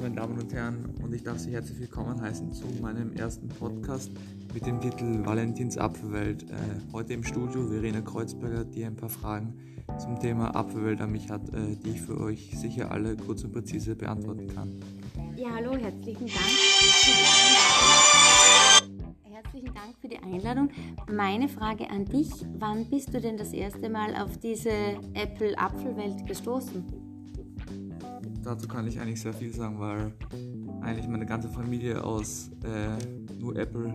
und Herren, und ich darf Sie herzlich willkommen heißen zu meinem ersten Podcast mit dem Titel Valentins Apfelwelt. Äh, heute im Studio Verena Kreuzberger, die ein paar Fragen zum Thema Apfelwelt an mich hat, äh, die ich für euch sicher alle kurz und präzise beantworten kann. Ja, hallo, herzlichen Dank. Herzlichen Dank für die Einladung. Meine Frage an dich, wann bist du denn das erste Mal auf diese Apple-Apfelwelt gestoßen? Dazu kann ich eigentlich sehr viel sagen, weil eigentlich meine ganze Familie aus äh, nur Apple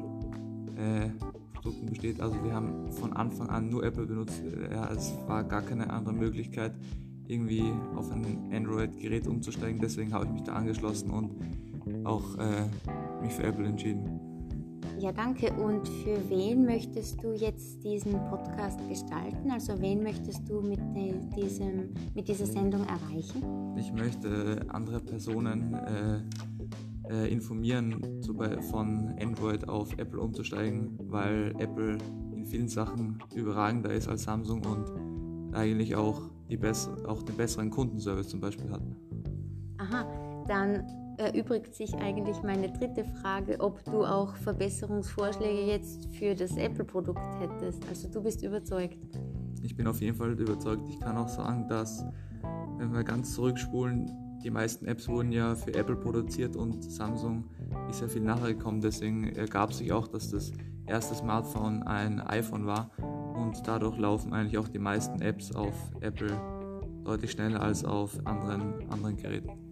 äh, Produkten besteht. Also wir haben von Anfang an nur Apple benutzt. Ja, es war gar keine andere Möglichkeit, irgendwie auf ein Android-Gerät umzusteigen. Deswegen habe ich mich da angeschlossen und auch äh, mich für Apple entschieden. Ja, danke. Und für wen möchtest du jetzt diesen Podcast gestalten? Also wen möchtest du mit, diesem, mit dieser Sendung erreichen? Ich möchte andere Personen äh, äh, informieren, zu, von Android auf Apple umzusteigen, weil Apple in vielen Sachen überragender ist als Samsung und eigentlich auch, die auch den besseren Kundenservice zum Beispiel hat. Aha, dann erübrigt sich eigentlich meine dritte Frage, ob du auch Verbesserungsvorschläge jetzt für das Apple-Produkt hättest. Also du bist überzeugt. Ich bin auf jeden Fall überzeugt. Ich kann auch sagen, dass, wenn wir ganz zurückspulen, die meisten Apps wurden ja für Apple produziert und Samsung ist ja viel nachher gekommen. Deswegen ergab sich auch, dass das erste Smartphone ein iPhone war und dadurch laufen eigentlich auch die meisten Apps auf Apple deutlich schneller als auf anderen, anderen Geräten.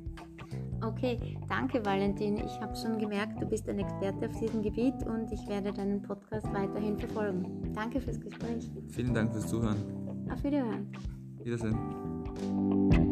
Okay, danke Valentin. Ich habe schon gemerkt, du bist ein Experte auf diesem Gebiet und ich werde deinen Podcast weiterhin verfolgen. Danke fürs Gespräch. Vielen Dank fürs Zuhören. Auf Wiederhören. Wiedersehen.